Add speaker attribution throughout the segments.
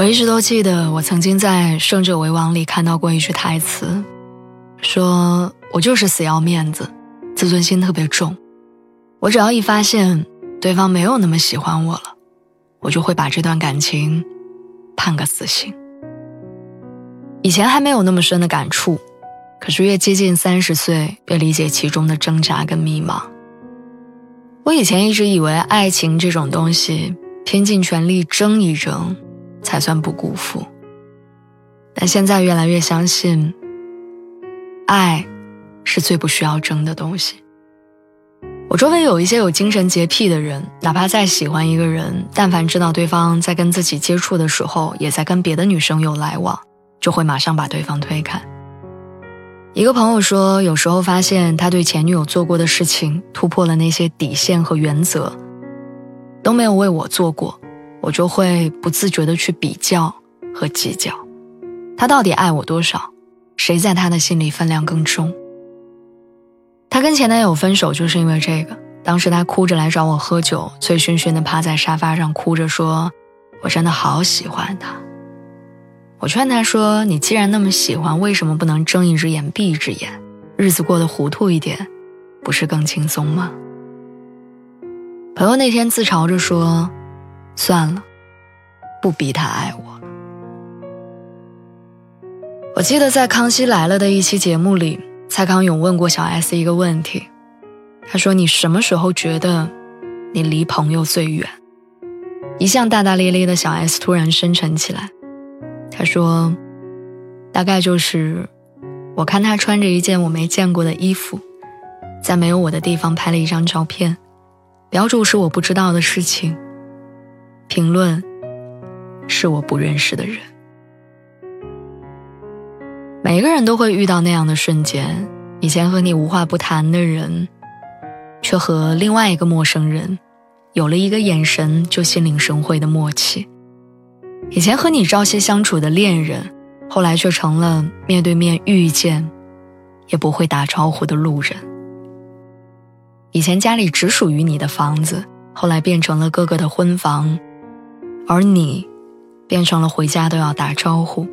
Speaker 1: 我一直都记得，我曾经在《胜者为王》里看到过一句台词，说我就是死要面子，自尊心特别重。我只要一发现对方没有那么喜欢我了，我就会把这段感情判个死刑。以前还没有那么深的感触，可是越接近三十岁，越理解其中的挣扎跟迷茫。我以前一直以为爱情这种东西，拼尽全力争一争。才算不辜负。但现在越来越相信，爱是最不需要争的东西。我周围有一些有精神洁癖的人，哪怕再喜欢一个人，但凡知道对方在跟自己接触的时候，也在跟别的女生有来往，就会马上把对方推开。一个朋友说，有时候发现他对前女友做过的事情，突破了那些底线和原则，都没有为我做过。我就会不自觉的去比较和计较，他到底爱我多少？谁在他的心里分量更重？他跟前男友分手就是因为这个。当时他哭着来找我喝酒，醉醺醺的趴在沙发上哭着说：“我真的好喜欢他。”我劝他说：“你既然那么喜欢，为什么不能睁一只眼闭一只眼，日子过得糊涂一点，不是更轻松吗？”朋友那天自嘲着说。算了，不逼他爱我。我记得在《康熙来了》的一期节目里，蔡康永问过小 S 一个问题，他说：“你什么时候觉得你离朋友最远？”一向大大咧咧的小 S 突然深沉起来，他说：“大概就是我看他穿着一件我没见过的衣服，在没有我的地方拍了一张照片，标注是我不知道的事情。”评论是我不认识的人。每个人都会遇到那样的瞬间，以前和你无话不谈的人，却和另外一个陌生人有了一个眼神就心领神会的默契；以前和你朝夕相处的恋人，后来却成了面对面遇见也不会打招呼的路人；以前家里只属于你的房子，后来变成了哥哥的婚房。而你，变成了回家都要打招呼，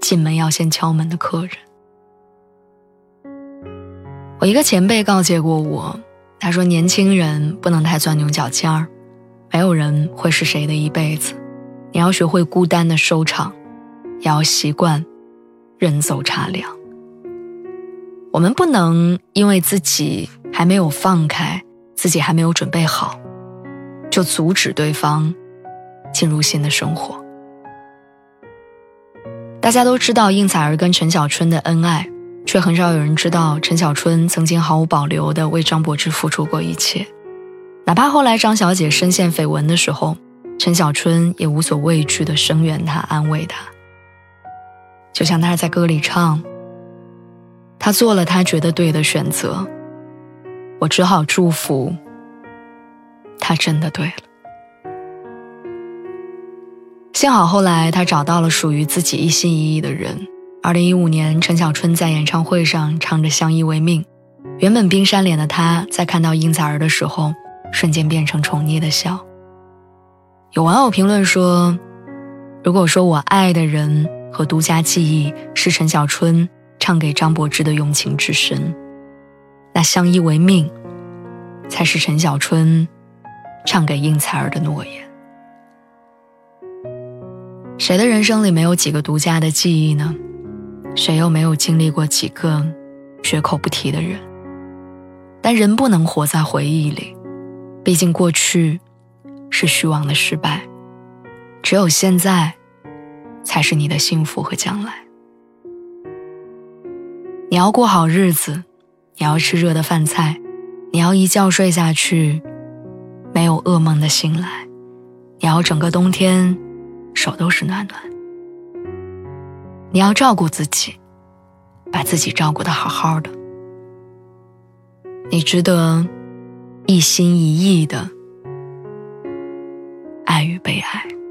Speaker 1: 进门要先敲门的客人。我一个前辈告诫过我，他说：“年轻人不能太钻牛角尖儿，没有人会是谁的一辈子，你要学会孤单的收场，也要习惯人走茶凉。我们不能因为自己还没有放开，自己还没有准备好，就阻止对方。”进入新的生活。大家都知道应采儿跟陈小春的恩爱，却很少有人知道陈小春曾经毫无保留地为张柏芝付出过一切。哪怕后来张小姐深陷绯闻的时候，陈小春也无所畏惧地声援她、安慰她。就像他在歌里唱：“他做了他觉得对的选择，我只好祝福他真的对了。”幸好后来他找到了属于自己一心一意的人。二零一五年，陈小春在演唱会上唱着《相依为命》，原本冰山脸的他在看到应采儿的时候，瞬间变成宠溺的笑。有网友评论说：“如果说我爱的人和独家记忆是陈小春唱给张柏芝的用情至深，那《相依为命》才是陈小春唱给应采儿的诺言。”谁的人生里没有几个独家的记忆呢？谁又没有经历过几个绝口不提的人？但人不能活在回忆里，毕竟过去是虚妄的失败，只有现在才是你的幸福和将来。你要过好日子，你要吃热的饭菜，你要一觉睡下去，没有噩梦的醒来，你要整个冬天手都是暖暖。你要照顾自己把自己照顾的好好的。你值得一心一意的爱与被爱。